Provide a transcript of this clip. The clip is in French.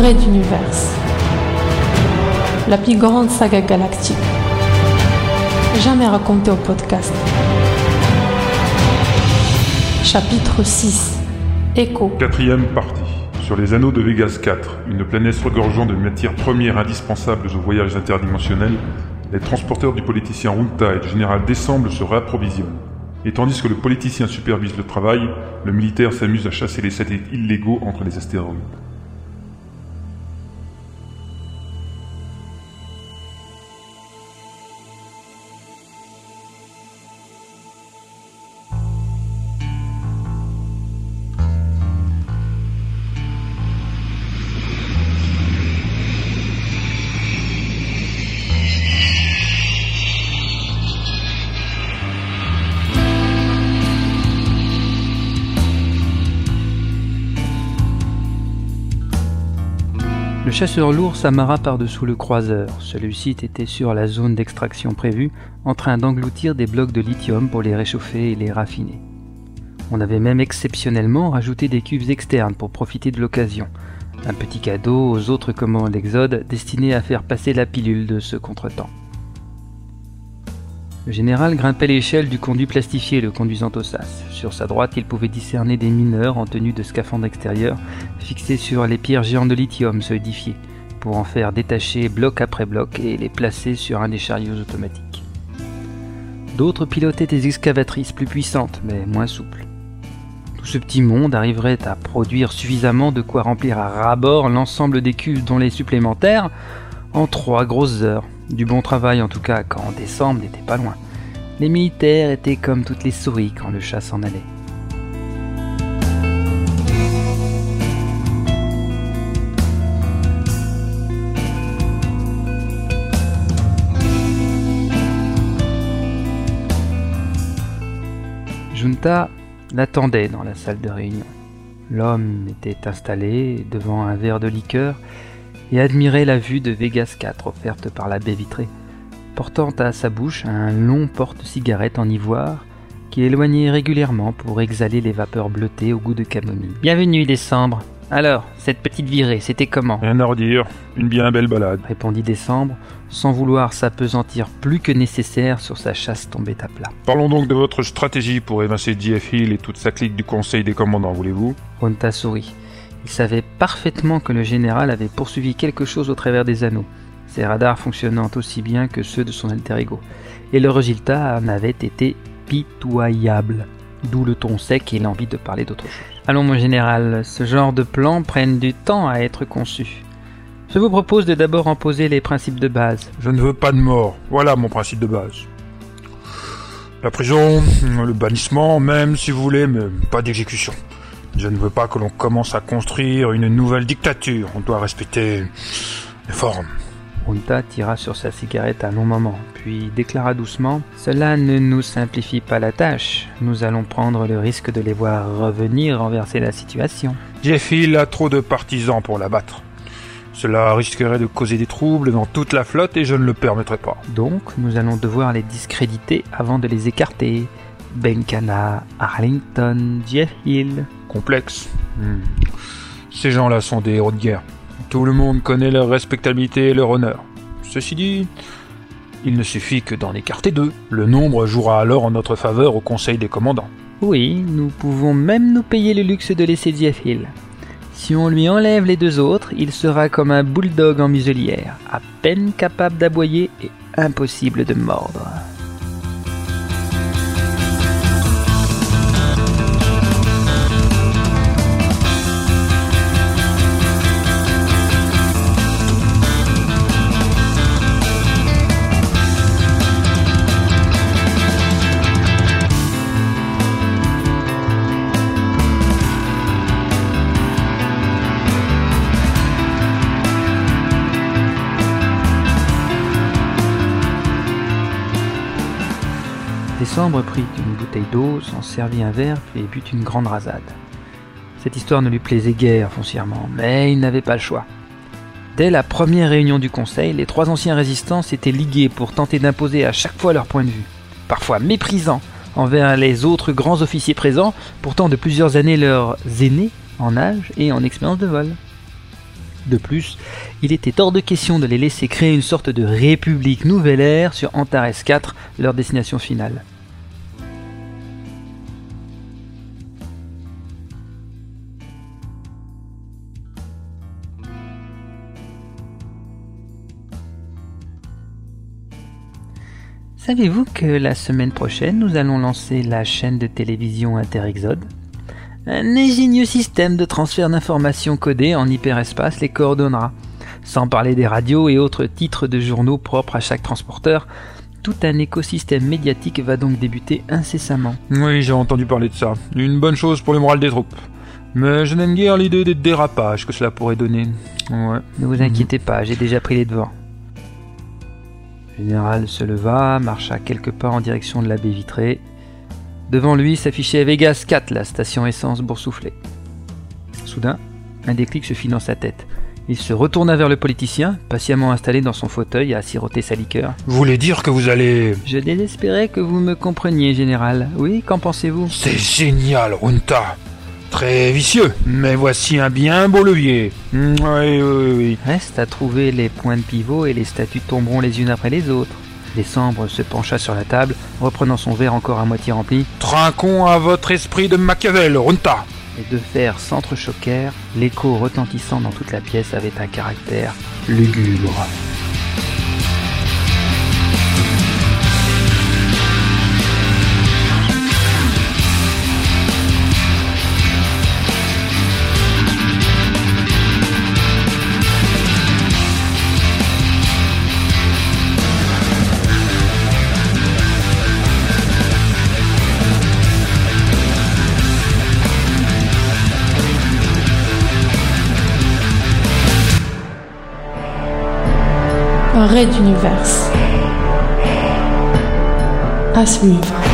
Raid Universe. La plus grande saga galactique. Jamais racontée au podcast. Chapitre 6. Écho. Quatrième partie. Sur les anneaux de Vegas 4, une planète regorgeant de matières premières indispensables aux voyages interdimensionnels, les transporteurs du politicien Runta et du général Décemble se réapprovisionnent. Et tandis que le politicien supervise le travail, le militaire s'amuse à chasser les satellites illégaux entre les astéroïdes. Le chasseur lourd s'amarra par-dessous le croiseur. Celui-ci était sur la zone d'extraction prévue, en train d'engloutir des blocs de lithium pour les réchauffer et les raffiner. On avait même exceptionnellement rajouté des cuves externes pour profiter de l'occasion. Un petit cadeau aux autres commandes d'Exode destiné à faire passer la pilule de ce contretemps. Le général grimpait l'échelle du conduit plastifié le conduisant au sas. Sur sa droite, il pouvait discerner des mineurs en tenue de scaphandre extérieur, fixés sur les pierres géantes de lithium solidifiées, pour en faire détacher bloc après bloc et les placer sur un des chariots automatiques. D'autres pilotaient des excavatrices plus puissantes, mais moins souples. Tout ce petit monde arriverait à produire suffisamment de quoi remplir à ras-bord l'ensemble des cuves dont les supplémentaires en trois grosses heures. Du bon travail en tout cas quand décembre n'était pas loin. Les militaires étaient comme toutes les souris quand le chat s'en allait. Junta l'attendait dans la salle de réunion. L'homme était installé devant un verre de liqueur et admirait la vue de Vegas 4 offerte par la baie vitrée, portant à sa bouche un long porte-cigarette en ivoire qu'il éloignait régulièrement pour exhaler les vapeurs bleutées au goût de camomille. Bienvenue, Décembre. Alors, cette petite virée, c'était comment? Rien à redire, une bien belle balade. répondit Décembre, sans vouloir s'apesantir plus que nécessaire sur sa chasse tombée à plat. Parlons donc de votre stratégie pour évincer Jeff Hill et toute sa clique du Conseil des commandants, voulez-vous? Ronta sourit. Il savait parfaitement que le général avait poursuivi quelque chose au travers des anneaux, ses radars fonctionnant aussi bien que ceux de son alter ego. Et le résultat en avait été pitoyable. D'où le ton sec et l'envie de parler d'autre chose. Allons mon général, ce genre de plans prennent du temps à être conçus. Je vous propose de d'abord en poser les principes de base. Je ne veux pas de mort, voilà mon principe de base. La prison, le bannissement, même si vous voulez, mais pas d'exécution. Je ne veux pas que l'on commence à construire une nouvelle dictature. On doit respecter les formes. Runta tira sur sa cigarette un long moment, puis déclara doucement Cela ne nous simplifie pas la tâche. Nous allons prendre le risque de les voir revenir renverser la situation. Jeff Hill a trop de partisans pour l'abattre. Cela risquerait de causer des troubles dans toute la flotte et je ne le permettrai pas. Donc, nous allons devoir les discréditer avant de les écarter. Benkana, Arlington, Jeff Hill. Complexe. Hmm. Ces gens-là sont des héros de guerre. Tout le monde connaît leur respectabilité et leur honneur. Ceci dit, il ne suffit que d'en écarter deux. Le nombre jouera alors en notre faveur au Conseil des commandants. Oui, nous pouvons même nous payer le luxe de laisser Jeff Hill. Si on lui enlève les deux autres, il sera comme un bulldog en muselière, à peine capable d'aboyer et impossible de mordre. Décembre prit une bouteille d'eau, s'en servit un verre et but une grande rasade. Cette histoire ne lui plaisait guère foncièrement, mais il n'avait pas le choix. Dès la première réunion du Conseil, les trois anciens résistants s'étaient ligués pour tenter d'imposer à chaque fois leur point de vue, parfois méprisant envers les autres grands officiers présents, pourtant de plusieurs années leurs aînés en âge et en expérience de vol. De plus, il était hors de question de les laisser créer une sorte de république nouvelle ère sur Antares 4, leur destination finale. Savez-vous que la semaine prochaine, nous allons lancer la chaîne de télévision Interexode? Un ingénieux système de transfert d'informations codées en hyperespace les coordonnera. Sans parler des radios et autres titres de journaux propres à chaque transporteur, tout un écosystème médiatique va donc débuter incessamment. Oui, j'ai entendu parler de ça. Une bonne chose pour le moral des troupes. Mais je n'aime guère l'idée des dérapages que cela pourrait donner. Ouais. Ne vous inquiétez pas, j'ai déjà pris les devants. Le général se leva, marcha quelques pas en direction de la baie vitrée. Devant lui s'affichait Vegas 4, la station essence boursouflée. Soudain, un déclic se fit dans sa tête. Il se retourna vers le politicien, patiemment installé dans son fauteuil à siroter sa liqueur. Vous voulez dire que vous allez... Je désespérais que vous me compreniez, général. Oui, qu'en pensez-vous? C'est génial, Runta Très vicieux, mais voici un bien beau levier. Oui, oui, oui. Reste à trouver les points de pivot et les statues tomberont les unes après les autres. Décembre se pencha sur la table, reprenant son verre encore à moitié rempli. Trinquons à votre esprit de Machiavel, Runta Les deux fers s'entrechoquèrent, l'écho retentissant dans toute la pièce avait un caractère lugubre. Raid d'univers. À suivre.